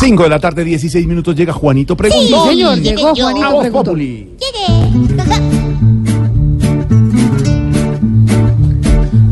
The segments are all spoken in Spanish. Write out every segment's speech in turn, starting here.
5 de la tarde, 16 minutos, llega Juanito Preguntón. Sí, señor, llegó Juanito Preguntón. Populi.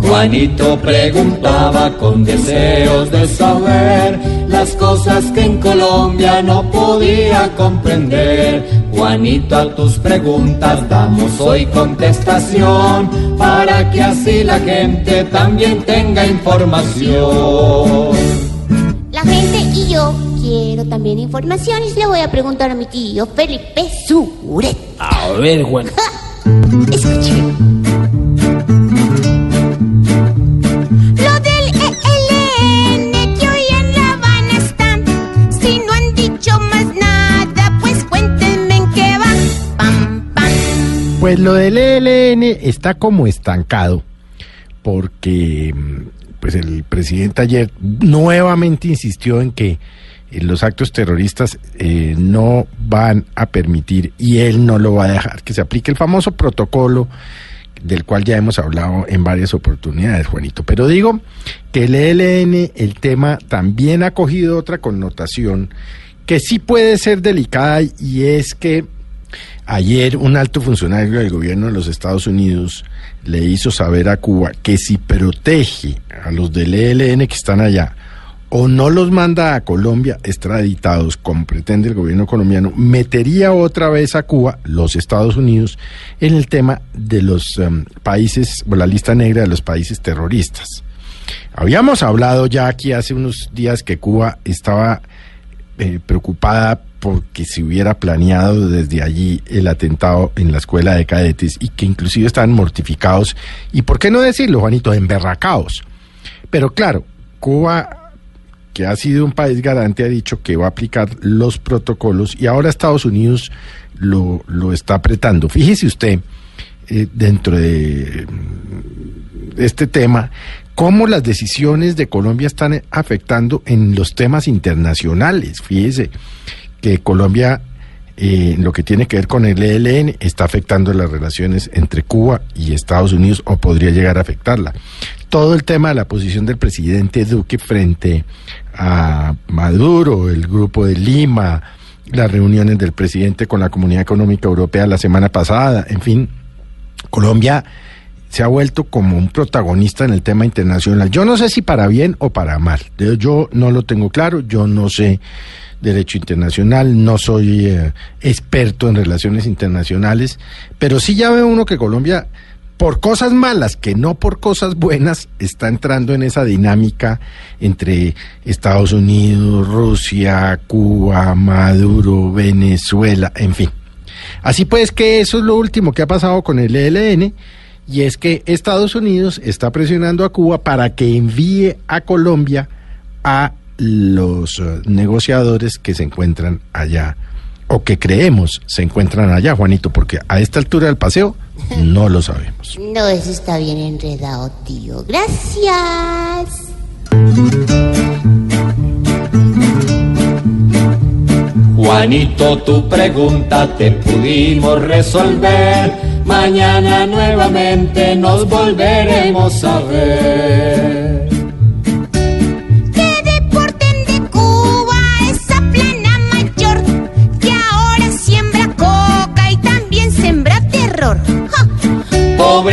Juanito preguntaba con deseos de saber las cosas que en Colombia no podía comprender. Juanito, a tus preguntas damos hoy contestación para que así la gente también tenga información. La gente y yo quiero también informaciones. Le voy a preguntar a mi tío Felipe Suret. A ver, Juan. Escuche. Lo del ELN que hoy en La Habana está. Si no han dicho más nada, pues cuéntenme en qué va. Pam, pam. Pues lo del ELN está como estancado porque mm, pues el presidente ayer nuevamente insistió en que los actos terroristas eh, no van a permitir y él no lo va a dejar que se aplique el famoso protocolo del cual ya hemos hablado en varias oportunidades, Juanito. Pero digo que el ELN, el tema también ha cogido otra connotación que sí puede ser delicada y es que Ayer un alto funcionario del gobierno de los Estados Unidos le hizo saber a Cuba que si protege a los del ELN que están allá o no los manda a Colombia extraditados, como pretende el gobierno colombiano, metería otra vez a Cuba, los Estados Unidos, en el tema de los em, países, o la lista negra de los países terroristas. Habíamos hablado ya aquí hace unos días que Cuba estaba eh, preocupada porque se hubiera planeado desde allí el atentado en la escuela de cadetes y que inclusive estaban mortificados y, ¿por qué no decirlo, Juanito?, emberracados. Pero claro, Cuba, que ha sido un país garante, ha dicho que va a aplicar los protocolos y ahora Estados Unidos lo, lo está apretando. Fíjese usted, eh, dentro de este tema, cómo las decisiones de Colombia están afectando en los temas internacionales. Fíjese que Colombia, eh, lo que tiene que ver con el ELN, está afectando las relaciones entre Cuba y Estados Unidos o podría llegar a afectarla. Todo el tema de la posición del presidente Duque frente a Maduro, el grupo de Lima, las reuniones del presidente con la Comunidad Económica Europea la semana pasada, en fin, Colombia se ha vuelto como un protagonista en el tema internacional. Yo no sé si para bien o para mal. Yo- no lo tengo claro, yo no sé derecho internacional, no soy eh, experto en relaciones internacionales, pero sí ya ve uno que Colombia, por cosas malas, que no por cosas buenas, está entrando en esa dinámica entre Estados Unidos, Rusia, Cuba, Maduro, Venezuela, en fin. Así pues que eso es lo último que ha pasado con el ELN y es que Estados Unidos está presionando a Cuba para que envíe a Colombia a los eh, negociadores que se encuentran allá o que creemos se encuentran allá, Juanito, porque a esta altura del paseo no lo sabemos. No, eso está bien enredado, tío. Gracias. Juanito, tu pregunta te pudimos resolver. Mañana nuevamente nos volveremos a ver.